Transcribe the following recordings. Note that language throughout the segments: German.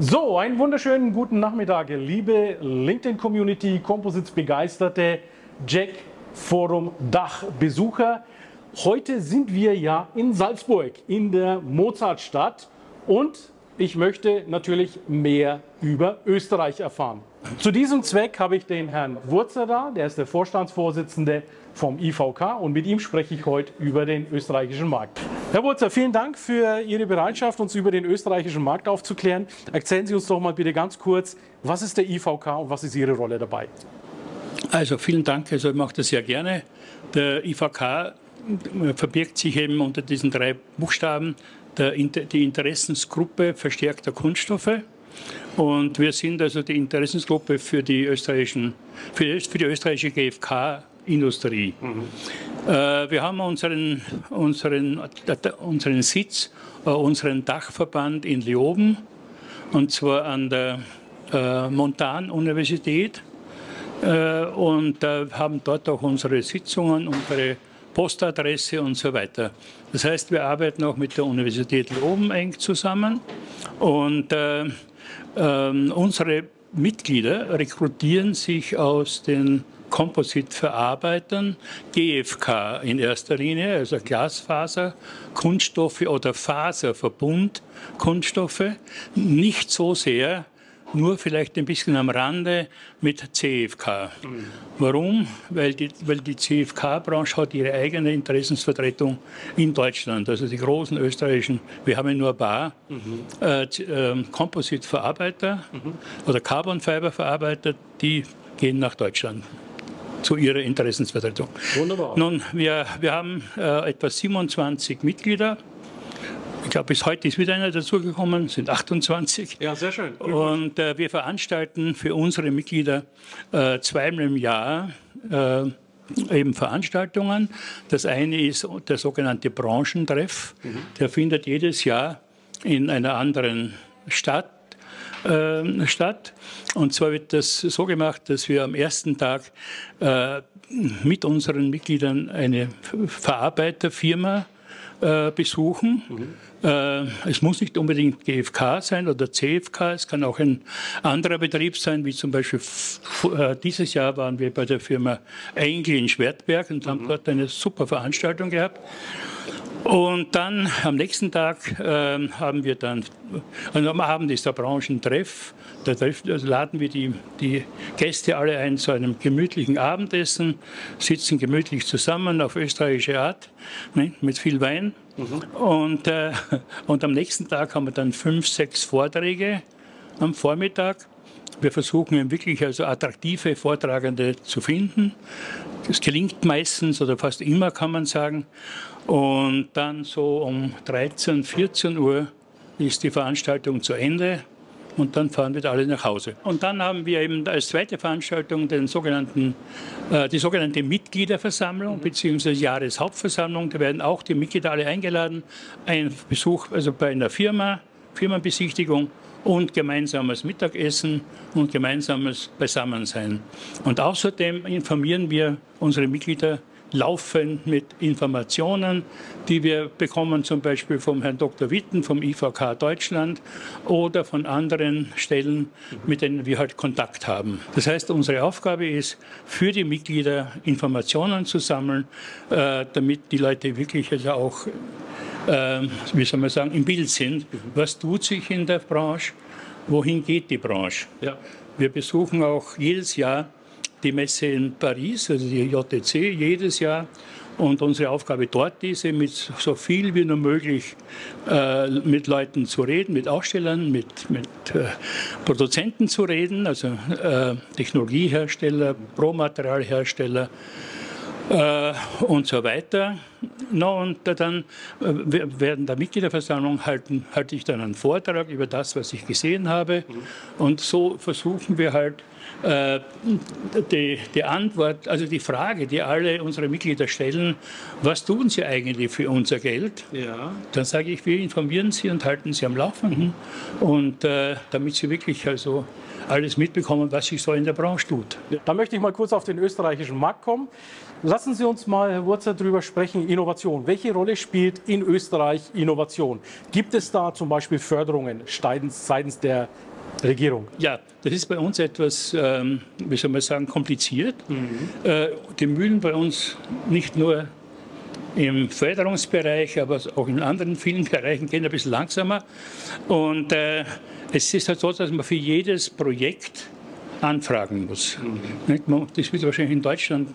So, einen wunderschönen guten Nachmittag, liebe LinkedIn-Community, Composites-Begeisterte, Jack Forum Dach-Besucher. Heute sind wir ja in Salzburg, in der Mozartstadt und ich möchte natürlich mehr über Österreich erfahren. Zu diesem Zweck habe ich den Herrn Wurzer da, der ist der Vorstandsvorsitzende vom IVK und mit ihm spreche ich heute über den österreichischen Markt. Herr Wurzer, vielen Dank für Ihre Bereitschaft, uns über den österreichischen Markt aufzuklären. Erzählen Sie uns doch mal bitte ganz kurz, was ist der IVK und was ist Ihre Rolle dabei? Also vielen Dank, also ich mache das sehr gerne. Der IVK verbirgt sich eben unter diesen drei Buchstaben der, die Interessensgruppe verstärkter Kunststoffe. Und wir sind also die Interessensgruppe für die, österreichischen, für, für die österreichische GfK Industrie. Mhm. Äh, wir haben unseren, unseren, unseren Sitz, äh, unseren Dachverband in Leoben, und zwar an der äh, Montan-Universität. Und haben dort auch unsere Sitzungen, unsere Postadresse und so weiter. Das heißt, wir arbeiten auch mit der Universität Leoben eng zusammen und äh, ähm, unsere Mitglieder rekrutieren sich aus den Kompositverarbeitern, GFK in erster Linie, also Glasfaser, Kunststoffe oder Faserverbund, Kunststoffe, nicht so sehr nur vielleicht ein bisschen am Rande mit CFK. Mhm. Warum? Weil die, weil die CFK-Branche hat ihre eigene Interessensvertretung in Deutschland. Also die großen österreichischen, wir haben ja nur ein paar, mhm. äh, äh, Composite-Verarbeiter mhm. oder Carbon-Fiber-Verarbeiter, die gehen nach Deutschland zu ihrer Interessensvertretung. Wunderbar. Nun, wir, wir haben äh, etwa 27 Mitglieder. Ich glaube, bis heute ist wieder einer dazugekommen, sind 28. Ja, sehr schön. Und äh, wir veranstalten für unsere Mitglieder äh, zweimal im Jahr äh, eben Veranstaltungen. Das eine ist der sogenannte Branchentreff. Mhm. Der findet jedes Jahr in einer anderen Stadt äh, statt. Und zwar wird das so gemacht, dass wir am ersten Tag äh, mit unseren Mitgliedern eine Verarbeiterfirma äh, besuchen. Mhm. Äh, es muss nicht unbedingt GfK sein oder CFK, es kann auch ein anderer Betrieb sein, wie zum Beispiel äh, dieses Jahr waren wir bei der Firma Engel in Schwertberg und haben mhm. dort eine super Veranstaltung gehabt. Und dann am nächsten Tag äh, haben wir dann, also am Abend ist der Branchentreff, da also laden wir die, die Gäste alle ein zu einem gemütlichen Abendessen, sitzen gemütlich zusammen auf österreichische Art, ne, mit viel Wein. Mhm. Und, äh, und am nächsten Tag haben wir dann fünf, sechs Vorträge am Vormittag. Wir versuchen wirklich also attraktive Vortragende zu finden. Das gelingt meistens oder fast immer, kann man sagen. Und dann so um 13, 14 Uhr ist die Veranstaltung zu Ende und dann fahren wir alle nach Hause. Und dann haben wir eben als zweite Veranstaltung den sogenannten, äh, die sogenannte Mitgliederversammlung mhm. bzw. Jahreshauptversammlung. Da werden auch die Mitglieder alle eingeladen. Ein Besuch also bei einer Firma, Firmenbesichtigung und gemeinsames Mittagessen und gemeinsames Beisammensein. Und außerdem informieren wir unsere Mitglieder laufend mit Informationen, die wir bekommen, zum Beispiel vom Herrn Dr. Witten vom IVK Deutschland oder von anderen Stellen, mit denen wir halt Kontakt haben. Das heißt, unsere Aufgabe ist, für die Mitglieder Informationen zu sammeln, äh, damit die Leute wirklich also auch, äh, wie soll man sagen, im Bild sind. Was tut sich in der Branche? Wohin geht die Branche? Ja. Wir besuchen auch jedes Jahr die Messe in Paris, also die JTC, jedes Jahr. Und unsere Aufgabe dort ist, mit so viel wie nur möglich äh, mit Leuten zu reden, mit Ausstellern, mit, mit äh, Produzenten zu reden, also äh, Technologiehersteller, Promaterialhersteller äh, und so weiter. No, und dann äh, während der Mitgliederversammlung halten, halte ich dann einen Vortrag über das, was ich gesehen habe. Mhm. Und so versuchen wir halt äh, die, die, Antwort, also die Frage, die alle unsere Mitglieder stellen, was tun sie eigentlich für unser Geld? Ja. Dann sage ich, wir informieren sie und halten sie am Laufenden. Und äh, damit sie wirklich also alles mitbekommen, was sich so in der Branche tut. Da möchte ich mal kurz auf den österreichischen Markt kommen. Lassen Sie uns mal, Herr Wurzer, darüber sprechen, Innovation. Welche Rolle spielt in Österreich Innovation? Gibt es da zum Beispiel Förderungen seitens der Regierung? Ja, das ist bei uns etwas, ähm, wie soll man sagen, kompliziert. Mhm. Äh, die Mühlen bei uns nicht nur im Förderungsbereich, aber auch in anderen vielen Bereichen gehen ein bisschen langsamer. Und äh, es ist halt so, dass man für jedes Projekt anfragen muss. Mhm. Das wird wahrscheinlich in Deutschland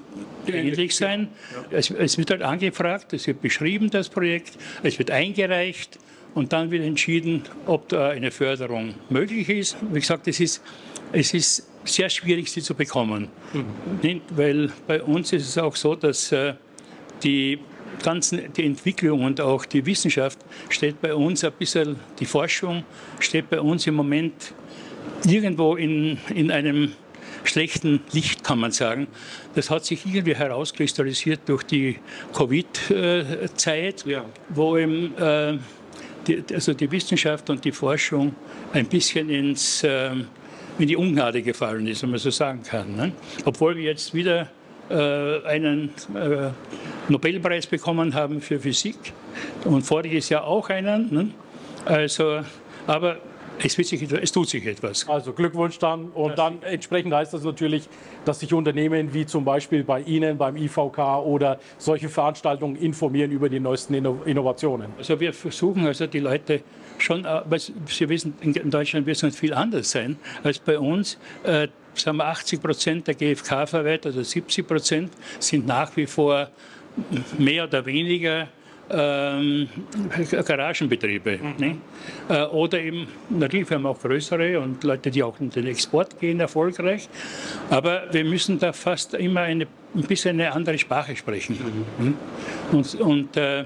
ähnlich sein. Ja. Es, es, wird halt angefragt, es wird beschrieben, das Projekt, es wird eingereicht und dann wird entschieden, ob da eine Förderung möglich ist. Wie gesagt, es ist, es ist sehr schwierig, sie zu bekommen. Mhm. Weil bei uns ist es auch so, dass äh, die ganzen, die Entwicklung und auch die Wissenschaft steht bei uns ein bisschen, die Forschung steht bei uns im Moment irgendwo in, in einem schlechten Licht, kann man sagen. Das hat sich irgendwie herauskristallisiert durch die Covid-Zeit, ja. wo eben äh, die, also die Wissenschaft und die Forschung ein bisschen ins, äh, in die Ungnade gefallen ist, wenn man so sagen kann. Ne? Obwohl wir jetzt wieder äh, einen äh, Nobelpreis bekommen haben für Physik und voriges Jahr auch einen. Ne? Also, aber es, sich, es, tut sich etwas. Also Glückwunsch dann. Und das dann entsprechend heißt das natürlich, dass sich Unternehmen wie zum Beispiel bei Ihnen, beim IVK oder solche Veranstaltungen informieren über die neuesten Innovationen. Also wir versuchen also die Leute schon, äh, weil Sie wissen, in Deutschland wird es nicht viel anders sein als bei uns. Äh, sagen wir 80 Prozent der GfK-Verwalter, also 70 Prozent, sind nach wie vor mehr oder weniger ähm, Garagenbetriebe. Mhm. Ne? Äh, oder eben, natürlich, wir haben auch größere und Leute, die auch in den Export gehen, erfolgreich. Aber wir müssen da fast immer eine, ein bisschen eine andere Sprache sprechen. Mhm. Ne? Und, und äh,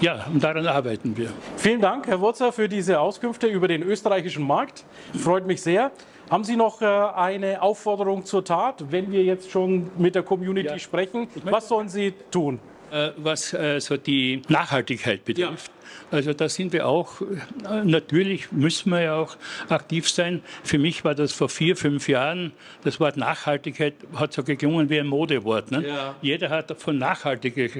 ja, und daran arbeiten wir. Vielen Dank, Herr Wurzer, für diese Auskünfte über den österreichischen Markt. Freut mich sehr. Haben Sie noch äh, eine Aufforderung zur Tat, wenn wir jetzt schon mit der Community ja. sprechen? Was sollen Sie tun? Äh, was äh, so die Nachhaltigkeit betrifft. Ja. Also da sind wir auch, äh, natürlich müssen wir ja auch aktiv sein. Für mich war das vor vier, fünf Jahren, das Wort Nachhaltigkeit hat so geklungen wie ein Modewort. Ne? Ja. Jeder hat von Nachhaltigkeit,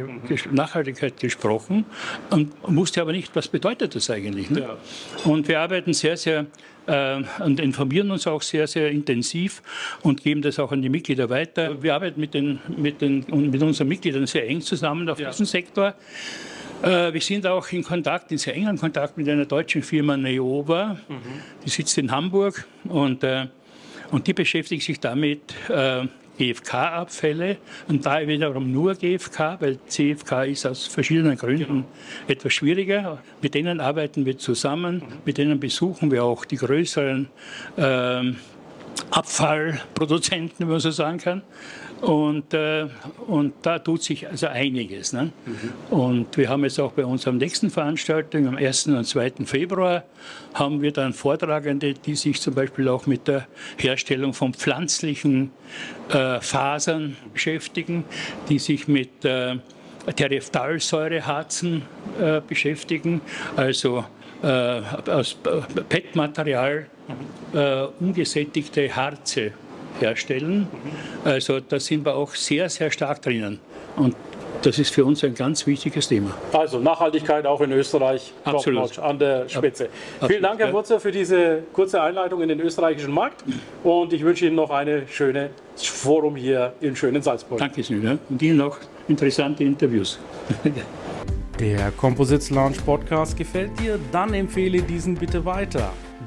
Nachhaltigkeit gesprochen und wusste aber nicht, was bedeutet das eigentlich. Ne? Ja. Und wir arbeiten sehr, sehr und informieren uns auch sehr, sehr intensiv und geben das auch an die Mitglieder weiter. Wir arbeiten mit, den, mit, den, mit unseren Mitgliedern sehr eng zusammen auf ja. diesem Sektor. Äh, wir sind auch in Kontakt, in sehr engen Kontakt mit einer deutschen Firma Neova, mhm. die sitzt in Hamburg und, äh, und die beschäftigt sich damit, äh, GFK-Abfälle und da wiederum nur GFK, weil CFK ist aus verschiedenen Gründen genau. etwas schwieriger. Mit denen arbeiten wir zusammen, mhm. mit denen besuchen wir auch die größeren ähm, Abfallproduzenten, wenn man so sagen kann. Und, äh, und da tut sich also einiges. Ne? Mhm. Und wir haben jetzt auch bei unserer nächsten Veranstaltung am 1. und 2. Februar haben wir dann Vortragende, die sich zum Beispiel auch mit der Herstellung von pflanzlichen äh, Fasern beschäftigen, die sich mit äh, Tereftalsäureharzen äh, beschäftigen, also äh, aus PET-Material äh, ungesättigte Harze herstellen. Also da sind wir auch sehr, sehr stark drinnen. Und das ist für uns ein ganz wichtiges Thema. Also Nachhaltigkeit auch in Österreich Absolut. an der Spitze. Absolut. Vielen Dank, Herr Wurzer, für diese kurze Einleitung in den österreichischen Markt. Und ich wünsche Ihnen noch eine schöne Forum hier in schönen Salzburg. Danke schön. Und Ihnen noch interessante Interviews. Der Composites Launch Podcast gefällt dir? Dann empfehle diesen bitte weiter.